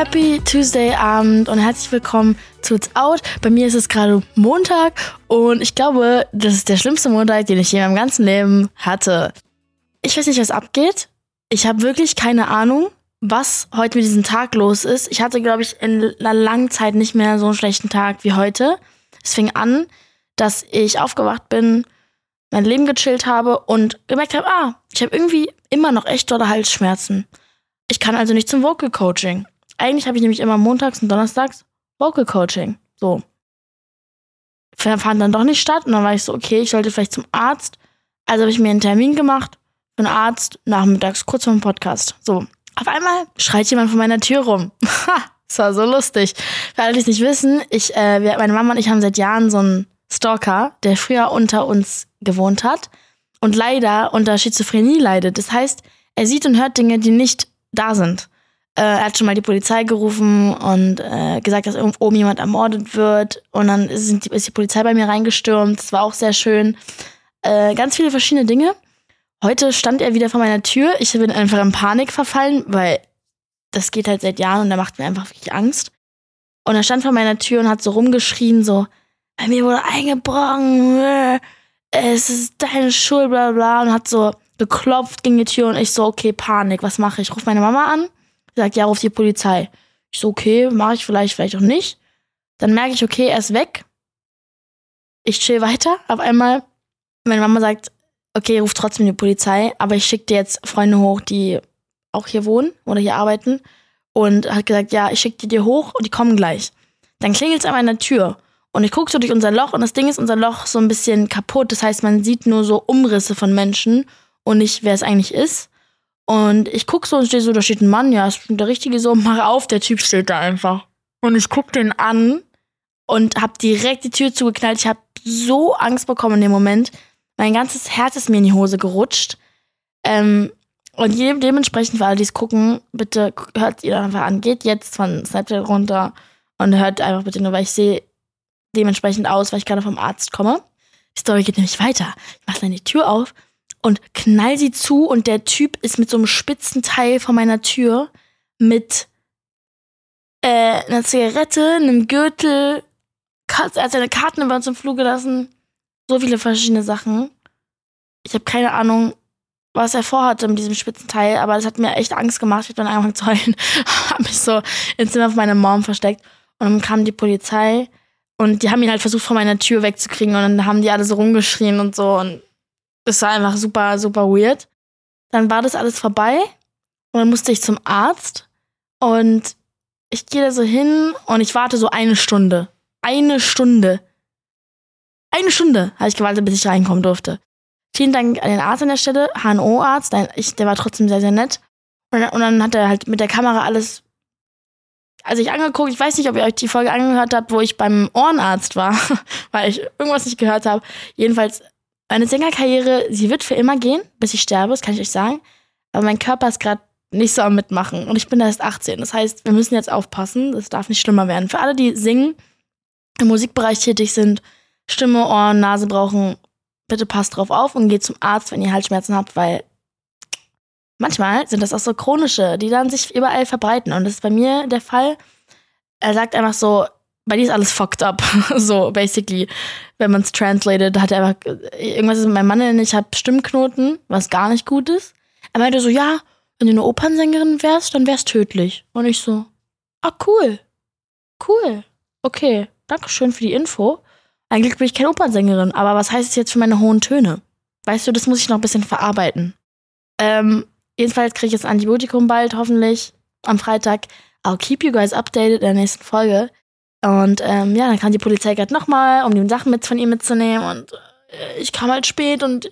Happy Tuesday Abend und herzlich willkommen zu It's Out. Bei mir ist es gerade Montag und ich glaube, das ist der schlimmste Montag, den ich je in meinem ganzen Leben hatte. Ich weiß nicht, was abgeht. Ich habe wirklich keine Ahnung, was heute mit diesem Tag los ist. Ich hatte, glaube ich, in einer langen Zeit nicht mehr so einen schlechten Tag wie heute. Es fing an, dass ich aufgewacht bin, mein Leben gechillt habe und gemerkt habe, ah, ich habe irgendwie immer noch echt dolle Halsschmerzen. Ich kann also nicht zum Vocal Coaching. Eigentlich habe ich nämlich immer montags und donnerstags Vocal Coaching. So. Fand dann doch nicht statt und dann war ich so, okay, ich sollte vielleicht zum Arzt. Also habe ich mir einen Termin gemacht für einen Arzt nachmittags, kurz vor dem Podcast. So. Auf einmal schreit jemand vor meiner Tür rum. Ha, das war so lustig. Für alle, die es nicht wissen, ich, äh, meine Mama und ich haben seit Jahren so einen Stalker, der früher unter uns gewohnt hat und leider unter Schizophrenie leidet. Das heißt, er sieht und hört Dinge, die nicht da sind. Äh, er hat schon mal die Polizei gerufen und äh, gesagt, dass oben jemand ermordet wird. Und dann die, ist die Polizei bei mir reingestürmt. Das war auch sehr schön. Äh, ganz viele verschiedene Dinge. Heute stand er wieder vor meiner Tür. Ich bin einfach in Panik verfallen, weil das geht halt seit Jahren und er macht mir einfach wirklich Angst. Und er stand vor meiner Tür und hat so rumgeschrien, so, bei mir wurde eingebrochen, es ist deine Schuld, bla bla, und hat so geklopft gegen die Tür und ich so, okay, Panik, was mache ich? Ruf meine Mama an, sagt, ja, ruf die Polizei. Ich so, okay, mache ich vielleicht, vielleicht auch nicht. Dann merke ich, okay, er ist weg. Ich chill weiter. Auf einmal, meine Mama sagt, okay, ruf trotzdem die Polizei, aber ich schicke dir jetzt Freunde hoch, die auch hier wohnen oder hier arbeiten. Und hat gesagt, ja, ich schicke die dir hoch und die kommen gleich. Dann klingelt es an meiner Tür. Und ich gucke so durch unser Loch und das Ding ist, unser Loch so ein bisschen kaputt. Das heißt, man sieht nur so Umrisse von Menschen und nicht, wer es eigentlich ist. Und ich gucke so und stehe so, da steht ein Mann, ja, ist der Richtige so, mach auf, der Typ steht da einfach. Und ich gucke den an und habe direkt die Tür zugeknallt. Ich habe so Angst bekommen in dem Moment. Mein ganzes Herz ist mir in die Hose gerutscht. Ähm, und dementsprechend für alle, die es gucken, bitte hört ihr einfach an. Geht jetzt von Snapchat runter und hört einfach bitte nur, weil ich sehe dementsprechend aus, weil ich gerade vom Arzt komme. Die Story geht nämlich weiter. Ich mache dann die Tür auf und knall sie zu und der Typ ist mit so einem spitzen Teil vor meiner Tür mit äh, einer Zigarette, einem Gürtel, er hat seine Karten über uns im Flug gelassen. So viele verschiedene Sachen. Ich habe keine Ahnung, was er vorhatte mit diesem spitzen Teil, aber das hat mir echt Angst gemacht. Ich habe dann angefangen zu heulen, habe mich so ins Zimmer von meiner Mom versteckt und dann kam die Polizei und die haben ihn halt versucht, von meiner Tür wegzukriegen. Und dann haben die alle so rumgeschrien und so. Und es war einfach super, super weird. Dann war das alles vorbei. Und dann musste ich zum Arzt. Und ich gehe da so hin und ich warte so eine Stunde. Eine Stunde. Eine Stunde habe ich gewartet, bis ich reinkommen durfte. Vielen Dank an den Arzt an der Stelle, HNO-Arzt. Der war trotzdem sehr, sehr nett. Und dann hat er halt mit der Kamera alles also ich angeguckt, ich weiß nicht, ob ihr euch die Folge angehört habt, wo ich beim Ohrenarzt war, weil ich irgendwas nicht gehört habe. Jedenfalls, meine Sängerkarriere, sie wird für immer gehen, bis ich sterbe, das kann ich euch sagen. Aber mein Körper ist gerade nicht so am Mitmachen und ich bin erst 18. Das heißt, wir müssen jetzt aufpassen, das darf nicht schlimmer werden. Für alle, die singen, im Musikbereich tätig sind, Stimme, Ohren, Nase brauchen, bitte passt drauf auf und geht zum Arzt, wenn ihr Halsschmerzen habt, weil manchmal sind das auch so chronische, die dann sich überall verbreiten. Und das ist bei mir der Fall. Er sagt einfach so, bei dir ist alles fucked up. so, basically. Wenn man es translated, hat er einfach, irgendwas ist mit meinem Mann, ich habe Stimmknoten, was gar nicht gut ist. Er meinte so, ja, wenn du eine Opernsängerin wärst, dann wär's tödlich. Und ich so, ah, cool. Cool. Okay, danke schön für die Info. Eigentlich bin ich keine Opernsängerin, aber was heißt es jetzt für meine hohen Töne? Weißt du, das muss ich noch ein bisschen verarbeiten. Ähm, Jedenfalls kriege ich jetzt Antibiotikum bald, hoffentlich am Freitag. I'll keep you guys updated in der nächsten Folge. Und ähm, ja, dann kam die Polizei gerade nochmal, um die Sachen mit von ihm mitzunehmen. Und äh, ich kam halt spät und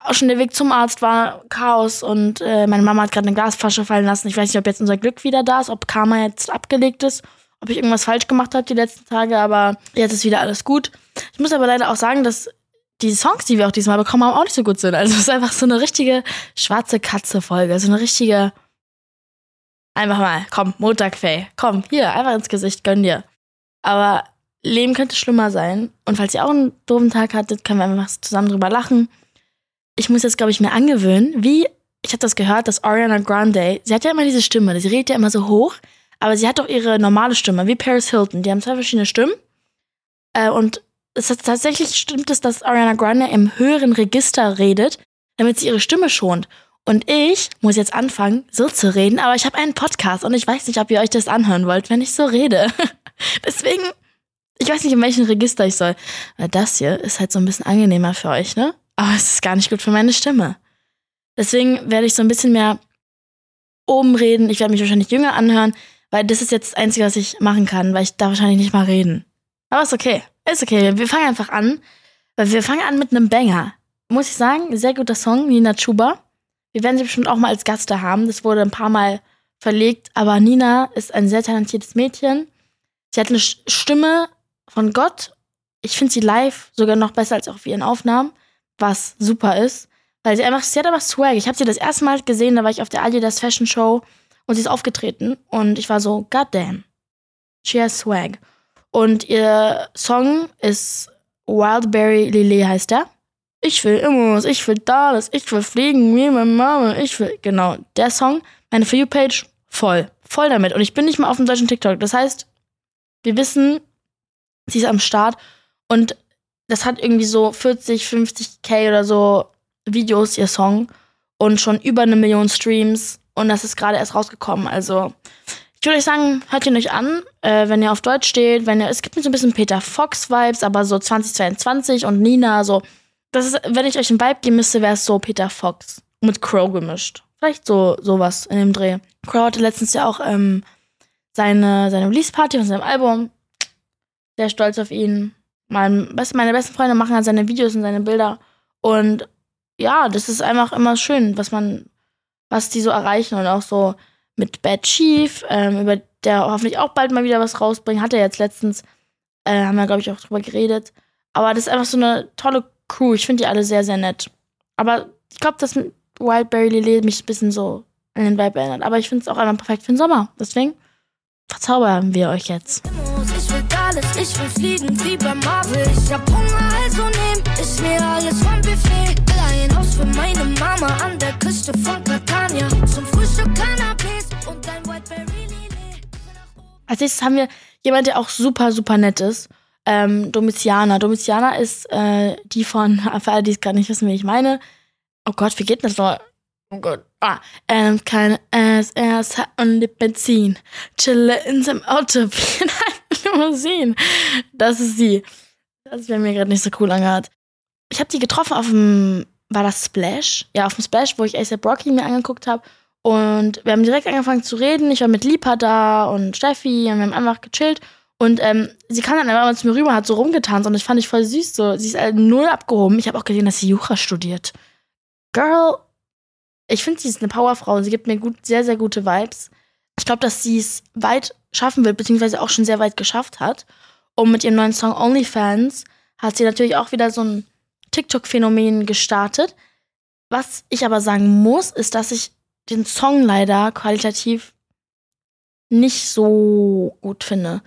auch schon der Weg zum Arzt war Chaos. Und äh, meine Mama hat gerade eine Glasflasche fallen lassen. Ich weiß nicht, ob jetzt unser Glück wieder da ist, ob Karma jetzt abgelegt ist, ob ich irgendwas falsch gemacht habe die letzten Tage. Aber jetzt ist wieder alles gut. Ich muss aber leider auch sagen, dass die Songs, die wir auch diesmal bekommen haben, auch nicht so gut sind. Also es ist einfach so eine richtige schwarze Katze-Folge. So eine richtige. Einfach mal, komm, Montag, Faye. Komm, hier, einfach ins Gesicht, gönn dir. Aber Leben könnte schlimmer sein. Und falls ihr auch einen doofen Tag hattet, können wir einfach zusammen drüber lachen. Ich muss jetzt, glaube ich, mir angewöhnen, wie, ich habe das gehört, dass Ariana Grande, sie hat ja immer diese Stimme, sie redet ja immer so hoch, Aber sie hat doch ihre normale Stimme, wie Paris Hilton. Die haben zwei verschiedene Stimmen. Äh, und es ist tatsächlich stimmt es, dass Ariana Grande im höheren Register redet, damit sie ihre Stimme schont. Und ich muss jetzt anfangen, so zu reden, aber ich habe einen Podcast und ich weiß nicht, ob ihr euch das anhören wollt, wenn ich so rede. Deswegen, ich weiß nicht, in welchem Register ich soll. Weil das hier ist halt so ein bisschen angenehmer für euch, ne? Aber es ist gar nicht gut für meine Stimme. Deswegen werde ich so ein bisschen mehr oben reden. Ich werde mich wahrscheinlich jünger anhören, weil das ist jetzt das Einzige, was ich machen kann, weil ich da wahrscheinlich nicht mal reden. Aber ist okay. Ist okay. Wir fangen einfach an. Weil wir fangen an mit einem Banger. Muss ich sagen, sehr guter Song, Nina Chuba. Wir werden sie bestimmt auch mal als Gast da haben. Das wurde ein paar Mal verlegt. Aber Nina ist ein sehr talentiertes Mädchen. Sie hat eine Stimme von Gott. Ich finde sie live sogar noch besser als auf ihren Aufnahmen, was super ist. Weil sie einfach, sie hat aber Swag. Ich habe sie das erste Mal gesehen, da war ich auf der Adidas Fashion Show und sie ist aufgetreten und ich war so, goddamn, she has Swag. Und ihr Song ist Wildberry Lily heißt der. Ich will immer ich will das, ich will fliegen wie meine Mama, ich will, genau, der Song, meine For You-Page, voll, voll damit. Und ich bin nicht mal auf dem deutschen TikTok. Das heißt, wir wissen, sie ist am Start und das hat irgendwie so 40, 50k oder so Videos, ihr Song. Und schon über eine Million Streams. Und das ist gerade erst rausgekommen. Also, ich würde euch sagen, hört ihn euch an, äh, wenn ihr auf Deutsch steht. Wenn ihr, es gibt mir so ein bisschen Peter Fox-Vibes, aber so 2022 und Nina, so. Das ist, wenn ich euch einen Vibe geben müsste, wäre es so Peter Fox mit Crow gemischt. Vielleicht so sowas in dem Dreh. Crow hatte letztens ja auch ähm, seine, seine Release-Party von seinem Album. Sehr stolz auf ihn. Mein, meine besten Freunde machen halt seine Videos und seine Bilder. Und ja, das ist einfach immer schön, was man, was die so erreichen und auch so mit Bad Chief, ähm, über der hoffentlich auch bald mal wieder was rausbringt. Hat er jetzt letztens, äh, haben wir, glaube ich, auch drüber geredet. Aber das ist einfach so eine tolle Crew. Ich finde die alle sehr, sehr nett. Aber ich glaube, dass Wildberry Lily mich ein bisschen so an den Vibe erinnert. Aber ich finde es auch einfach perfekt für den Sommer. Deswegen verzaubern wir euch jetzt. Ich will alles, ich will fliegen wie bei Marvel. Ich hab Hunger, also nehm ich mir alles vom Buffet. Ein Haus für meine Mama an der Küste von Catania. Zum Frühstück Cannabis und ein Whiteberry Lily. Als nächstes haben wir jemand, der auch super, super nett ist. Ähm, Domitiana. Domitiana ist äh, die von, für alle, die es gerade nicht wissen, wie ich meine. Oh Gott, wie geht das noch? Oh Gott. Ah, ähm, keine SRS und Benzin. Chille in seinem Auto wie in einer Limousine. Das ist sie. Das wäre mir gerade nicht so cool angehört. Ich habe die getroffen auf dem, war das Splash? Ja, auf dem Splash, wo ich ASAP Rocky mir angeguckt habe. Und wir haben direkt angefangen zu reden. Ich war mit Lipa da und Steffi und wir haben einfach gechillt. Und ähm, sie kam dann einfach mal zu mir rüber hat so rumgetanzt und das fand ich voll süß. So. Sie ist halt null abgehoben. Ich habe auch gesehen, dass sie Jura studiert. Girl, ich finde, sie ist eine Powerfrau und sie gibt mir gut, sehr, sehr gute Vibes. Ich glaube, dass sie es weit schaffen wird, beziehungsweise auch schon sehr weit geschafft hat. Und mit ihrem neuen Song OnlyFans hat sie natürlich auch wieder so ein TikTok-Phänomen gestartet. Was ich aber sagen muss, ist, dass ich den Song leider qualitativ nicht so gut finde.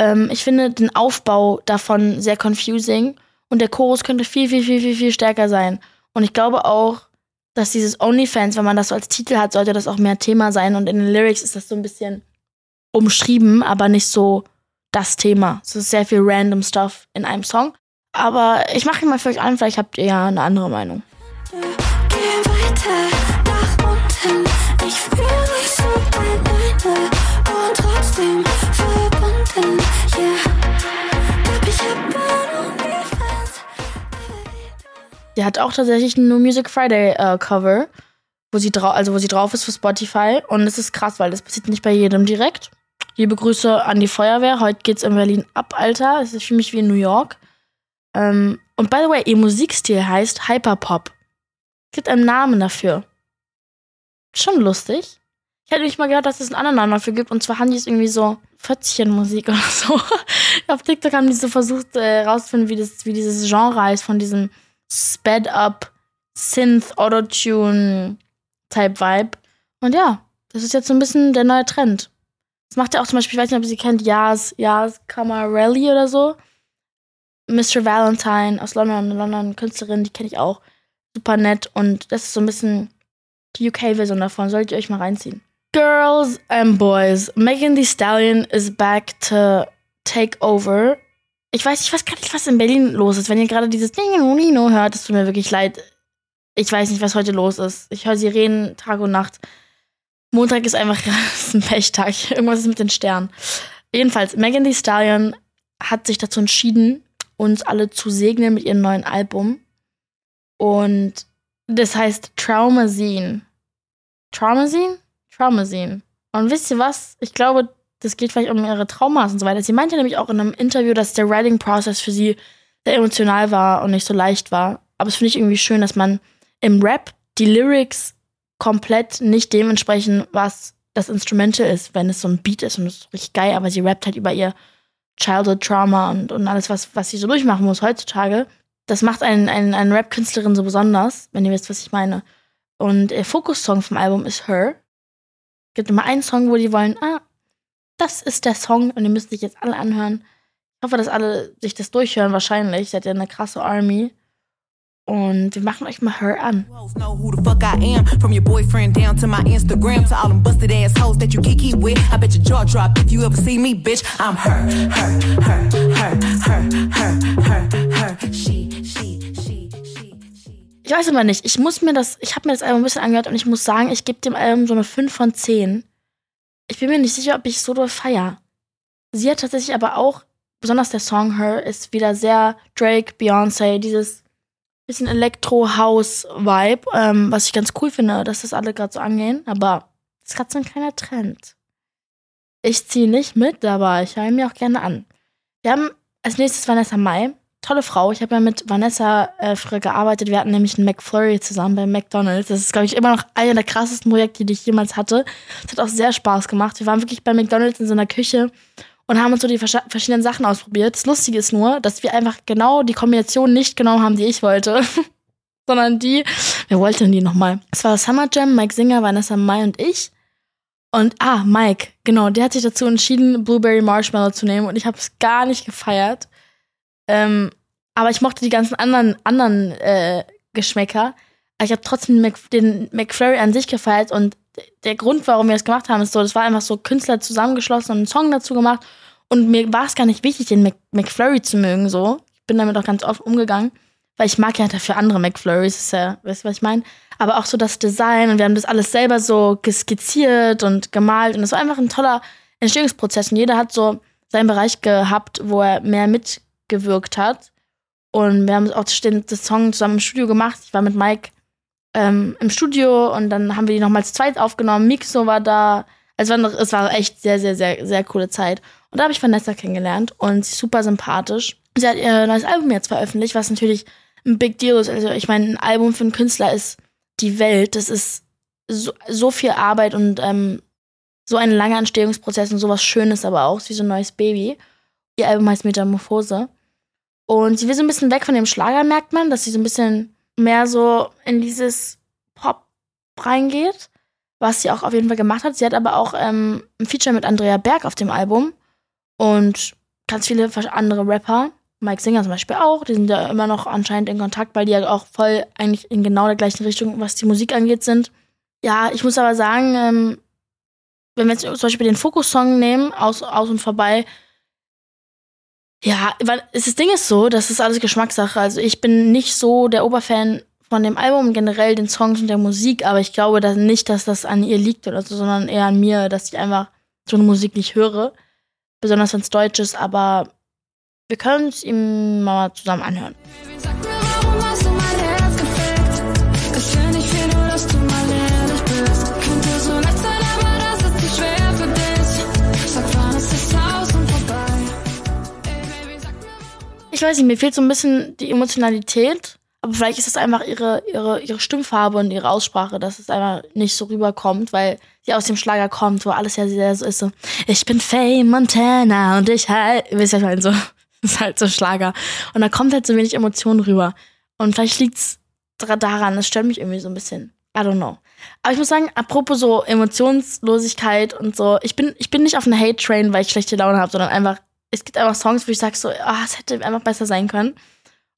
Ähm, ich finde den Aufbau davon sehr confusing und der Chorus könnte viel, viel, viel, viel, viel stärker sein. Und ich glaube auch, dass dieses OnlyFans, wenn man das so als Titel hat, sollte das auch mehr Thema sein. Und in den Lyrics ist das so ein bisschen umschrieben, aber nicht so das Thema. Es ist sehr viel random Stuff in einem Song. Aber ich mache ihn mal für euch an, vielleicht habt ihr ja eine andere Meinung. Geh weiter nach unten. Ich fühle mich so alleine und trotzdem die hat auch tatsächlich ein New Music Friday äh, Cover, wo sie also wo sie drauf ist für Spotify. Und es ist krass, weil das passiert nicht bei jedem direkt. Liebe Grüße an die Feuerwehr. Heute geht's in Berlin ab, Alter. Es ist für mich wie in New York. Ähm, und by the way, ihr Musikstil heißt Hyperpop. Es gibt einen Namen dafür. Schon lustig. Ich hätte nicht mal gehört, dass es einen anderen Namen dafür gibt. Und zwar haben die es irgendwie so Fötzchenmusik oder so. Auf TikTok haben die so versucht äh, rauszufinden, wie, das, wie dieses Genre heißt von diesem Sped Up Synth Autotune Type Vibe. Und ja, das ist jetzt so ein bisschen der neue Trend. Das macht ja auch zum Beispiel, ich weiß nicht, ob ihr sie kennt, Yas, Yas Camarelli oder so. Mr. Valentine aus London, eine London Künstlerin, die kenne ich auch. Super nett und das ist so ein bisschen die UK-Version davon. Solltet ihr euch mal reinziehen. Girls and Boys, Megan Thee Stallion is back to take over. Ich weiß, ich weiß gar nicht, was in Berlin los ist. Wenn ihr gerade dieses Nino hört, es tut mir wirklich leid. Ich weiß nicht, was heute los ist. Ich höre Sirenen Tag und Nacht. Montag ist einfach ist ein Pechtag. Irgendwas ist mit den Sternen. Jedenfalls, Megan Thee Stallion hat sich dazu entschieden, uns alle zu segnen mit ihrem neuen Album. Und das heißt Traumazine. Traumazine? Traumazine. Und wisst ihr was? Ich glaube, das geht vielleicht um ihre Traumas und so weiter. Sie meinte nämlich auch in einem Interview, dass der Writing-Prozess für sie sehr emotional war und nicht so leicht war. Aber es finde ich irgendwie schön, dass man im Rap die Lyrics komplett nicht dementsprechend, was das Instrumental ist, wenn es so ein Beat ist und es ist richtig geil, aber sie rappt halt über ihr Childhood Trauma und, und alles, was, was sie so durchmachen muss heutzutage. Das macht einen, einen, einen Rap-Künstlerin so besonders, wenn ihr wisst, was ich meine. Und der Fokus-Song vom Album ist Her. Gibt immer einen Song, wo die wollen, ah, das ist der Song und ihr müsst sich jetzt alle anhören. Ich hoffe, dass alle sich das durchhören, wahrscheinlich. Seid ihr eine krasse Army. Und wir machen euch mal Her an. From your boyfriend down to my Instagram to all them busted ass hoes that you kiki with. I bet your jaw drop if you ever see me, bitch. I'm her, her, her, her, her, her, her, her. She, she. Ich weiß aber nicht. Ich muss mir das, ich habe mir das Album ein bisschen angehört und ich muss sagen, ich gebe dem Album so eine 5 von 10. Ich bin mir nicht sicher, ob ich so doll feier. Sie hat tatsächlich aber auch, besonders der Song Her, ist wieder sehr Drake, Beyoncé, dieses bisschen Elektro-House-Vibe, ähm, was ich ganz cool finde, dass das alle gerade so angehen. Aber das ist gerade so ein kleiner Trend. Ich ziehe nicht mit, aber ich höre mir auch gerne an. Wir haben als nächstes Vanessa Mai. Tolle Frau. Ich habe ja mit Vanessa äh, früher gearbeitet. Wir hatten nämlich einen McFlurry zusammen bei McDonalds. Das ist, glaube ich, immer noch einer der krassesten Projekte, die ich jemals hatte. Es hat auch sehr Spaß gemacht. Wir waren wirklich bei McDonalds in so einer Küche und haben uns so die verschiedenen Sachen ausprobiert. Das Lustige ist nur, dass wir einfach genau die Kombination nicht genommen haben, die ich wollte. Sondern die, wer wollte denn die nochmal? Es war Summer Jam, Mike Singer, Vanessa Mai und ich. Und, ah, Mike, genau, der hat sich dazu entschieden, Blueberry Marshmallow zu nehmen und ich habe es gar nicht gefeiert. Ähm, aber ich mochte die ganzen anderen, anderen äh, Geschmäcker. Aber ich habe trotzdem den McFlurry an sich gefeiert und der Grund, warum wir das gemacht haben, ist so, das war einfach so Künstler zusammengeschlossen und einen Song dazu gemacht. Und mir war es gar nicht wichtig, den Mc McFlurry zu mögen, so. Ich bin damit auch ganz oft umgegangen, weil ich mag ja dafür andere McFlurries, ist ja, weißt du, was ich meine? Aber auch so das Design und wir haben das alles selber so skizziert und gemalt und es war einfach ein toller Entstehungsprozess und jeder hat so seinen Bereich gehabt, wo er mehr mitgewirkt hat. Und wir haben auch den, das Song zusammen im Studio gemacht. Ich war mit Mike ähm, im Studio und dann haben wir die nochmals zweit aufgenommen. Mixo war da. Es war, es war echt sehr, sehr, sehr, sehr coole Zeit. Und da habe ich Vanessa kennengelernt und sie ist super sympathisch. Sie hat ihr neues Album jetzt veröffentlicht, was natürlich ein Big Deal ist. Also ich meine, ein Album für einen Künstler ist die Welt. Das ist so, so viel Arbeit und ähm, so ein langer Entstehungsprozess und sowas Schönes aber auch, wie so ein neues Baby. Ihr Album heißt Metamorphose. Und sie will so ein bisschen weg von dem Schlager, merkt man, dass sie so ein bisschen mehr so in dieses Pop reingeht, was sie auch auf jeden Fall gemacht hat. Sie hat aber auch ähm, ein Feature mit Andrea Berg auf dem Album und ganz viele andere Rapper. Mike Singer zum Beispiel auch, die sind ja immer noch anscheinend in Kontakt, weil die ja auch voll eigentlich in genau der gleichen Richtung, was die Musik angeht, sind. Ja, ich muss aber sagen, ähm, wenn wir jetzt zum Beispiel den Fokus-Song nehmen, aus, aus und vorbei, ja, weil das Ding ist so, das ist alles Geschmackssache. Also ich bin nicht so der Oberfan von dem Album, generell den Songs und der Musik, aber ich glaube dass nicht, dass das an ihr liegt oder so, sondern eher an mir, dass ich einfach so eine Musik nicht höre. Besonders wenn es Deutsch ist, aber wir können es ihm mal zusammen anhören. Ich weiß nicht, mir fehlt so ein bisschen die Emotionalität. Aber vielleicht ist es einfach ihre, ihre, ihre Stimmfarbe und ihre Aussprache, dass es einfach nicht so rüberkommt, weil sie aus dem Schlager kommt, wo alles ja sehr so ist so, ich bin Faye Montana und ich halt, wisst ihr, halt so, das ist halt so Schlager. Und da kommt halt so wenig Emotion rüber. Und vielleicht liegt's daran, das stört mich irgendwie so ein bisschen. I don't know. Aber ich muss sagen, apropos so Emotionslosigkeit und so, ich bin, ich bin nicht auf einer Hate-Train, weil ich schlechte Laune habe, sondern einfach, es gibt einfach Songs, wo ich sage so, oh, es hätte einfach besser sein können.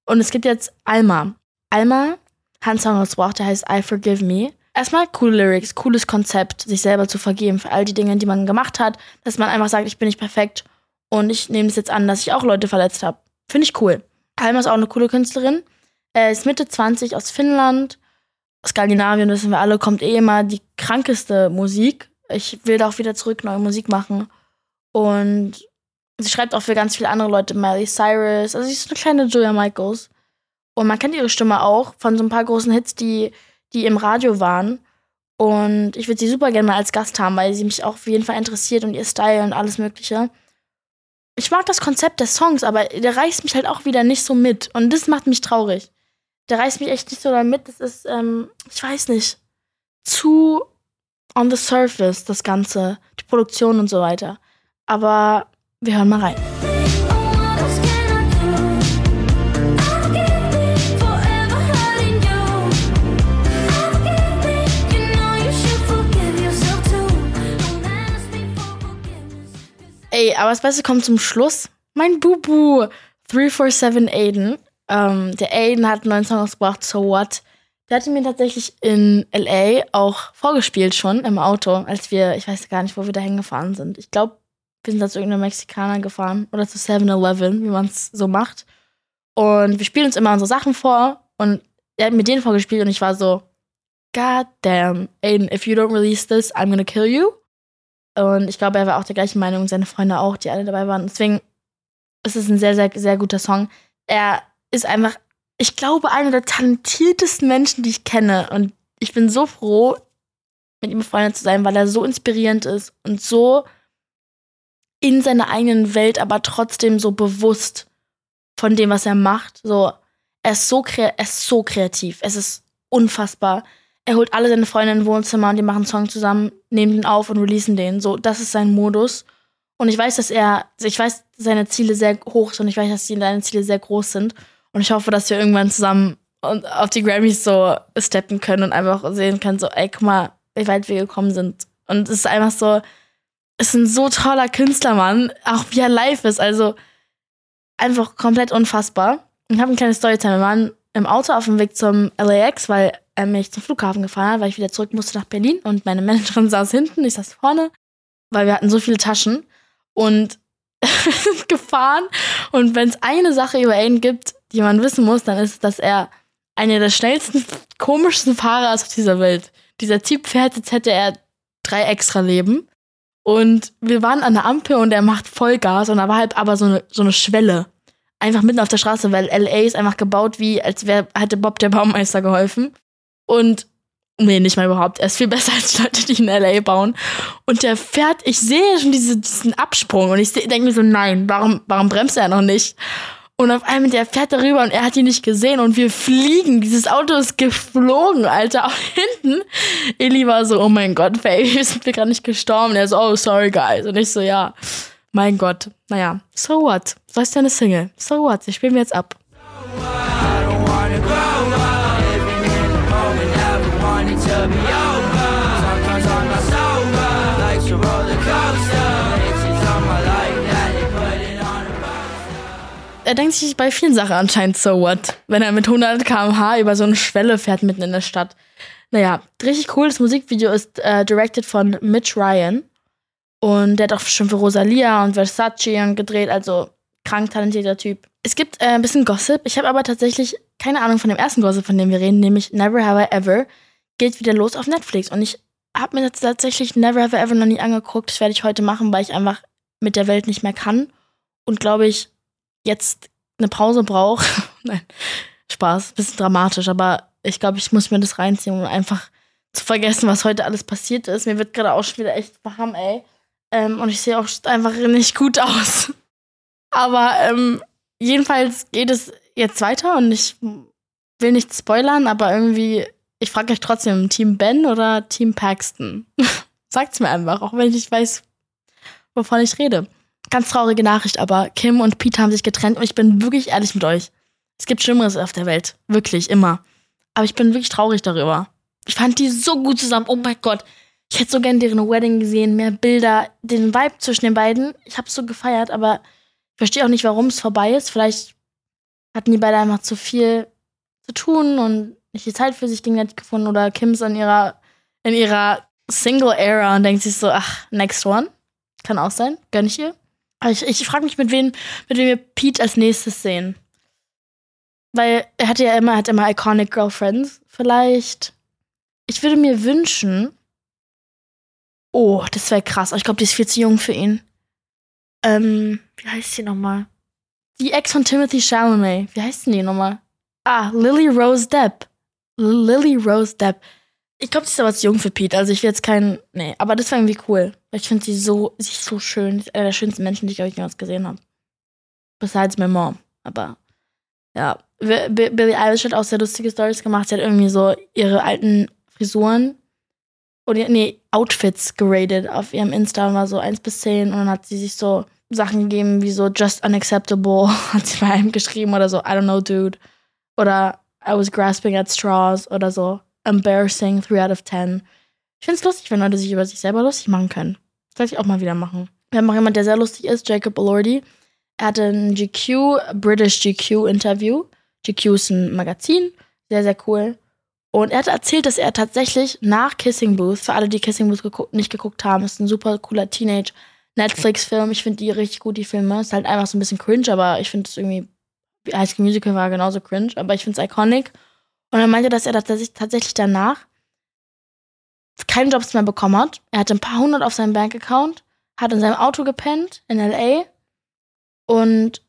Und es gibt jetzt Alma. Alma hat einen Song rausgebracht, der heißt I Forgive Me. erstmal coole Lyrics, cooles Konzept, sich selber zu vergeben für all die Dinge, die man gemacht hat, dass man einfach sagt, ich bin nicht perfekt und ich nehme es jetzt an, dass ich auch Leute verletzt habe. Finde ich cool. Alma ist auch eine coole Künstlerin. Er ist Mitte 20 aus Finnland. Skandinavien, wissen wir alle, kommt eh immer die krankeste Musik. Ich will da auch wieder zurück neue Musik machen. Und sie schreibt auch für ganz viele andere Leute, Miley Cyrus. Also sie ist eine kleine Julia Michaels. Und man kennt ihre Stimme auch von so ein paar großen Hits, die, die im Radio waren. Und ich würde sie super gerne mal als Gast haben, weil sie mich auch auf jeden Fall interessiert und ihr Style und alles Mögliche. Ich mag das Konzept des Songs, aber der reißt mich halt auch wieder nicht so mit. Und das macht mich traurig. Der reißt mich echt nicht so damit. Das ist, ähm, ich weiß nicht, zu on the surface, das Ganze, die Produktion und so weiter. Aber wir hören mal rein. Ey, aber das Beste kommt zum Schluss. Mein Bubu, 347 Aiden. Ähm, der Aiden hat einen neuen Song ausgebracht, So What. Der hatte mir tatsächlich in LA auch vorgespielt schon im Auto, als wir, ich weiß gar nicht, wo wir da hingefahren sind. Ich glaube, wir sind da zu irgendeinem Mexikaner gefahren oder zu 7-Eleven, wie man es so macht. Und wir spielen uns immer unsere Sachen vor und er hat mir den vorgespielt und ich war so, God damn, Aiden, if you don't release this, I'm gonna kill you. Und ich glaube, er war auch der gleichen Meinung seine Freunde auch, die alle dabei waren. Deswegen ist es ein sehr, sehr, sehr guter Song. Er ist einfach, ich glaube, einer der talentiertesten Menschen, die ich kenne. Und ich bin so froh, mit ihm befreundet zu sein, weil er so inspirierend ist und so in seiner eigenen Welt, aber trotzdem so bewusst von dem, was er macht. So, er ist so, er ist so kreativ. Es ist unfassbar er holt alle seine Freunde in ein Wohnzimmer und die machen einen Song zusammen, nehmen den auf und releasen den. So, das ist sein Modus. Und ich weiß, dass er, ich weiß, seine Ziele sehr hoch sind und ich weiß, dass seine Ziele sehr groß sind. Und ich hoffe, dass wir irgendwann zusammen auf die Grammys so steppen können und einfach sehen können, so, ey, guck mal, wie weit wir gekommen sind. Und es ist einfach so, ist ein so toller Künstlermann, auch wie er live ist. Also einfach komplett unfassbar. Ich habe ein kleines Storytime. Wir waren im Auto auf dem Weg zum LAX, weil er mich zum Flughafen gefahren hat, weil ich wieder zurück musste nach Berlin und meine Managerin saß hinten, ich saß vorne, weil wir hatten so viele Taschen und gefahren. Und wenn es eine Sache über Aiden gibt, die man wissen muss, dann ist es, dass er einer der schnellsten, komischsten Fahrer ist auf dieser Welt. Dieser Typ fährt, als hätte er drei extra Leben. Und wir waren an der Ampel und er macht Vollgas und da war halt aber so eine, so eine Schwelle. Einfach mitten auf der Straße, weil LA ist einfach gebaut wie, als wäre, hätte Bob der Baumeister geholfen. Und nee, nicht mal überhaupt. Er ist viel besser als Leute, die in LA bauen. Und der fährt, ich sehe schon diese, diesen Absprung und ich denke mir so, nein, warum, warum bremst er noch nicht? Und auf einmal, der fährt darüber und er hat ihn nicht gesehen und wir fliegen. Dieses Auto ist geflogen, Alter. Auch hinten. Eli war so, oh mein Gott, Baby, sind wir gerade nicht gestorben? Er so, oh, sorry, guys. Und ich so, ja, mein Gott. Naja, so what? So ist ja eine Single. So what? Ich spielen wir jetzt ab. Er denkt sich bei vielen Sachen anscheinend so what, wenn er mit 100 km/h über so eine Schwelle fährt mitten in der Stadt. Naja, richtig cool. Das Musikvideo ist äh, directed von Mitch Ryan. Und der hat auch schon für Rosalia und Versace gedreht, also krank talentierter Typ. Es gibt äh, ein bisschen Gossip. Ich habe aber tatsächlich keine Ahnung von dem ersten Gossip, von dem wir reden, nämlich Never Have I Ever geht wieder los auf Netflix. Und ich habe mir tatsächlich Never Have I Ever noch nie angeguckt. Das werde ich heute machen, weil ich einfach mit der Welt nicht mehr kann. Und glaube ich, jetzt eine Pause brauche. Nein, Spaß, bisschen dramatisch, aber ich glaube, ich muss mir das reinziehen, um einfach zu vergessen, was heute alles passiert ist. Mir wird gerade auch schon wieder echt warm, ey. Ähm, und ich sehe auch einfach nicht gut aus. Aber ähm, jedenfalls geht es jetzt weiter und ich will nicht spoilern, aber irgendwie ich frage euch trotzdem, Team Ben oder Team Paxton? Sagt's mir einfach, auch wenn ich nicht weiß, wovon ich rede. Ganz traurige Nachricht, aber Kim und Pete haben sich getrennt und ich bin wirklich ehrlich mit euch. Es gibt Schlimmeres auf der Welt. Wirklich, immer. Aber ich bin wirklich traurig darüber. Ich fand die so gut zusammen. Oh mein Gott. Ich hätte so gern deren Wedding gesehen, mehr Bilder, den Vibe zwischen den beiden. Ich hab's so gefeiert, aber ich verstehe auch nicht, warum es vorbei ist. Vielleicht hatten die beide einfach zu viel zu tun und nicht die Zeit für sich gegenseitig gefunden oder Kim ist an ihrer in ihrer Single-Era und denkt sich so, ach, next one. Kann auch sein, gönn ich ihr. Aber ich, ich frage mich, mit wem, mit wem wir Pete als nächstes sehen. Weil er hatte ja immer, hat immer iconic Girlfriends. Vielleicht. Ich würde mir wünschen. Oh, das wäre krass. Ich glaube, die ist viel zu jung für ihn. Ähm, wie heißt sie nochmal? Die Ex von Timothy Chalamet. Wie heißt denn die nochmal? Ah, Lily Rose Depp. Lily Rose Depp. Ich glaube, sie ist aber zu jung für Pete. Also ich will jetzt keinen. Nee, aber das wäre irgendwie cool. Ich finde sie so, sie so schön. Sie ist einer der schönsten Menschen, die ich, euch jemals gesehen habe. Besides my mom. Aber ja. Billie Eilish hat auch sehr lustige Stories gemacht. Sie hat irgendwie so ihre alten Frisuren oder nee, Outfits geradet auf ihrem Insta und war so 1 bis 10 und dann hat sie sich so Sachen gegeben wie so just unacceptable, hat sie bei einem geschrieben oder so, I don't know, dude. Oder I was grasping at straws oder so embarrassing, 3 out of 10. Ich finde es lustig, wenn Leute sich über sich selber lustig machen können. Sollte ich auch mal wieder machen. Wir haben auch jemand, der sehr lustig ist, Jacob Elordi. Er hatte ein GQ, British GQ Interview. GQ ist ein Magazin, sehr, sehr cool. Und er hat erzählt, dass er tatsächlich nach Kissing Booth, für alle, die Kissing Booth geguckt, nicht geguckt haben, ist ein super cooler Teenage-Netflix-Film. Ich finde die richtig gut, die Filme. Ist halt einfach so ein bisschen cringe, aber ich finde es irgendwie, High School Musical war genauso cringe, aber ich finde es iconic. Und er meinte, dass er tatsächlich danach keinen Jobs mehr bekommen hat. Er hatte ein paar hundert auf seinem Bankaccount, hat in seinem Auto gepennt in L.A. Und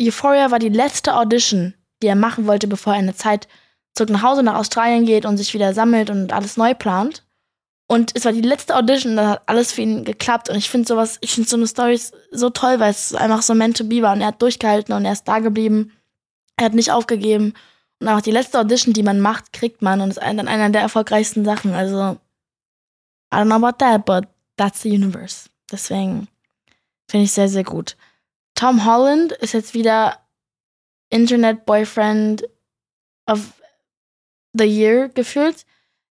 Euphoria war die letzte Audition, die er machen wollte, bevor er eine Zeit zurück nach Hause nach Australien geht und sich wieder sammelt und alles neu plant. Und es war die letzte Audition, da hat alles für ihn geklappt. Und ich finde sowas, ich finde so eine Story so toll, weil es einfach so meant to be war. Und er hat durchgehalten und er ist da geblieben. Er hat nicht aufgegeben. Und auch die letzte Audition, die man macht, kriegt man. Und ist dann einer der erfolgreichsten Sachen. Also, I don't know about that, but that's the universe. Deswegen finde ich sehr, sehr gut. Tom Holland ist jetzt wieder Internet Boyfriend of the Year gefühlt.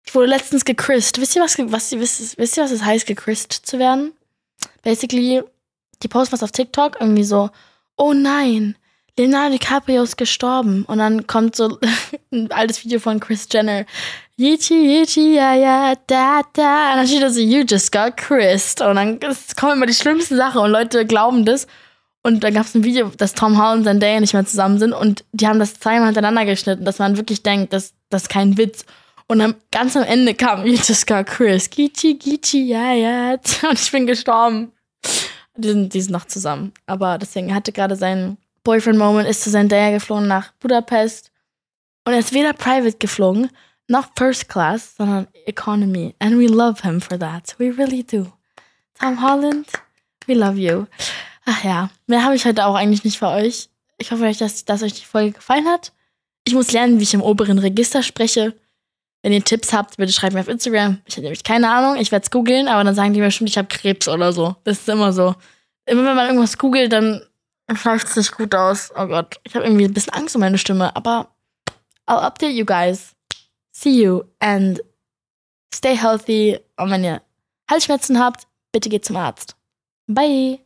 Ich wurde letztens gechrist. Wisst ihr, was, was, wisst, wisst ihr, was es heißt, gechrist zu werden? Basically, die posten was auf TikTok, irgendwie so, oh nein, Leonardo DiCaprio ist gestorben. Und dann kommt so ein altes Video von Chris Jenner. Yichi, yichi, ja, ja, da, da. Und dann steht da so, you just got christ. Und dann kommen immer die schlimmsten Sachen und Leute glauben das. Und dann gab es ein Video, dass Tom Holland und Zendaya nicht mehr zusammen sind und die haben das zweimal hintereinander geschnitten, dass man wirklich denkt, dass das ist kein Witz. Und dann ganz am Ende kam Yutuska Chris. Gichi, Gichi, ja, ja. Und ich bin gestorben. Die sind, die sind noch zusammen. Aber deswegen hatte gerade seinen Boyfriend-Moment, ist zu Zendaya geflogen nach Budapest. Und er ist weder private geflogen, noch First Class, sondern Economy. And we love him for that. We really do. Tom Holland, we love you. Ach ja, mehr habe ich heute auch eigentlich nicht für euch. Ich hoffe, dass, dass euch die Folge gefallen hat. Ich muss lernen, wie ich im oberen Register spreche. Wenn ihr Tipps habt, bitte schreibt mir auf Instagram. Ich habe nämlich keine Ahnung. Ich werde es googeln, aber dann sagen die mir bestimmt, ich habe Krebs oder so. Das ist immer so. Immer wenn man irgendwas googelt, dann es nicht gut aus. Oh Gott. Ich habe irgendwie ein bisschen Angst um meine Stimme. Aber I'll update you guys. See you and stay healthy. Und wenn ihr Halsschmerzen habt, bitte geht zum Arzt. Bye.